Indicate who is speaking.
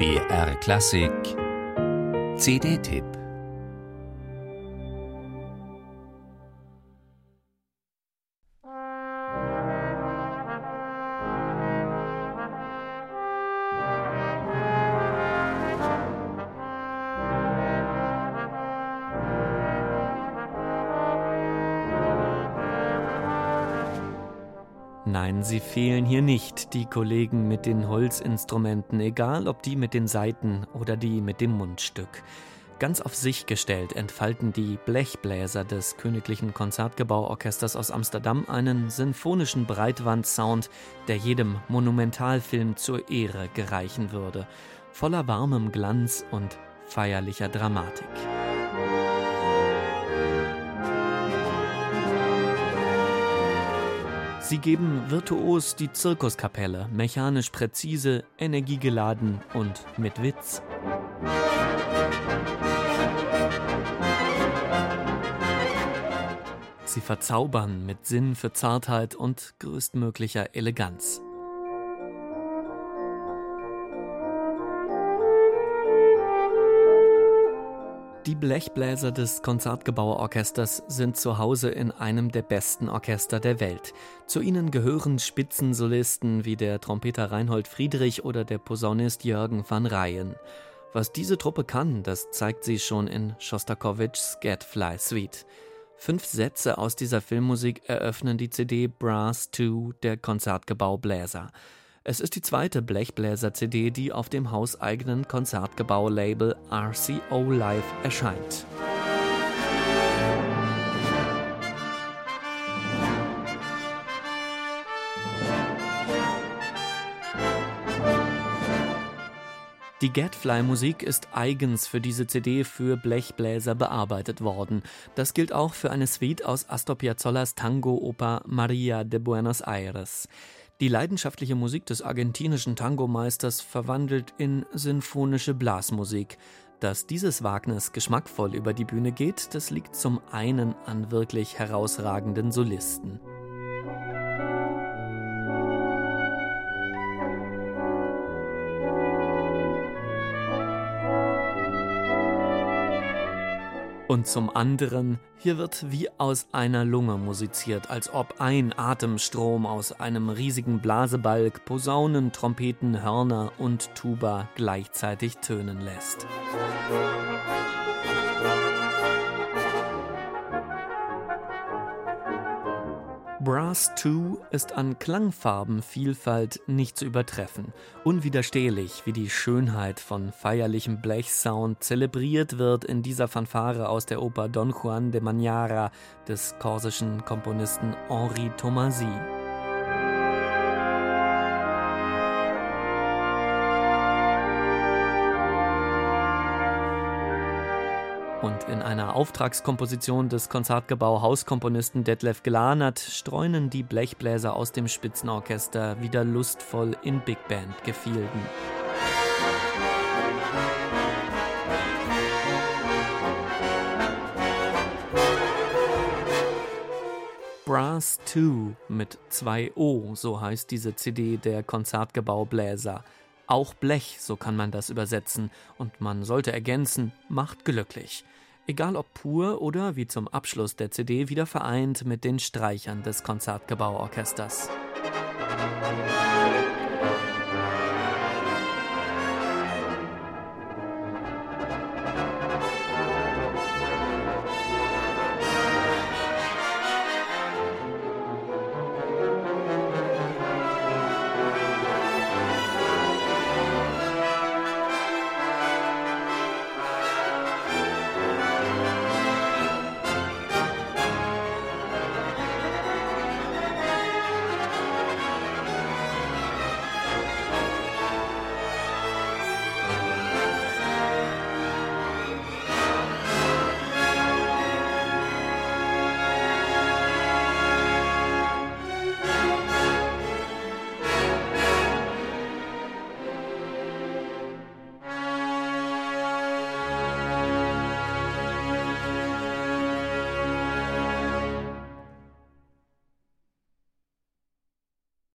Speaker 1: BR Klassik. CD-Tipp
Speaker 2: Nein, sie fehlen hier nicht, die Kollegen mit den Holzinstrumenten, egal ob die mit den Saiten oder die mit dem Mundstück. Ganz auf sich gestellt entfalten die Blechbläser des Königlichen Konzertgebauorchesters aus Amsterdam einen sinfonischen Breitwandsound, der jedem Monumentalfilm zur Ehre gereichen würde, voller warmem Glanz und feierlicher Dramatik. Sie geben virtuos die Zirkuskapelle, mechanisch präzise, energiegeladen und mit Witz. Sie verzaubern mit Sinn für Zartheit und größtmöglicher Eleganz. Die Blechbläser des Konzertgebauorchesters sind zu Hause in einem der besten Orchester der Welt. Zu ihnen gehören Spitzensolisten wie der Trompeter Reinhold Friedrich oder der Posaunist Jürgen van Ryen. Was diese Truppe kann, das zeigt sie schon in Schostakowitschs Gadfly Suite. Fünf Sätze aus dieser Filmmusik eröffnen die CD Brass 2 der Konzertgebaubläser. Es ist die zweite Blechbläser-CD, die auf dem hauseigenen Konzertgebau-Label RCO Live erscheint. Die Gadfly-Musik ist eigens für diese CD für Blechbläser bearbeitet worden. Das gilt auch für eine Suite aus Astor Piazzollers Tango-Oper Maria de Buenos Aires. Die leidenschaftliche Musik des argentinischen Tangomeisters verwandelt in sinfonische Blasmusik. Dass dieses Wagners geschmackvoll über die Bühne geht, das liegt zum einen an wirklich herausragenden Solisten. Und zum anderen, hier wird wie aus einer Lunge musiziert, als ob ein Atemstrom aus einem riesigen Blasebalg Posaunen, Trompeten, Hörner und Tuba gleichzeitig tönen lässt. Brass 2 ist an Klangfarbenvielfalt nicht zu übertreffen. Unwiderstehlich, wie die Schönheit von feierlichem Blechsound zelebriert wird in dieser Fanfare aus der Oper Don Juan de Mañara des korsischen Komponisten Henri Tomasi. Und in einer Auftragskomposition des Konzertgebau-Hauskomponisten Detlef Glanert streunen die Blechbläser aus dem Spitzenorchester wieder lustvoll in Big Band-Gefilden. Brass 2 mit 2 O, so heißt diese CD der Konzertgebaubläser. Auch Blech, so kann man das übersetzen, und man sollte ergänzen, macht glücklich. Egal ob pur oder wie zum Abschluss der CD wieder vereint mit den Streichern des Konzertgebauorchesters. Musik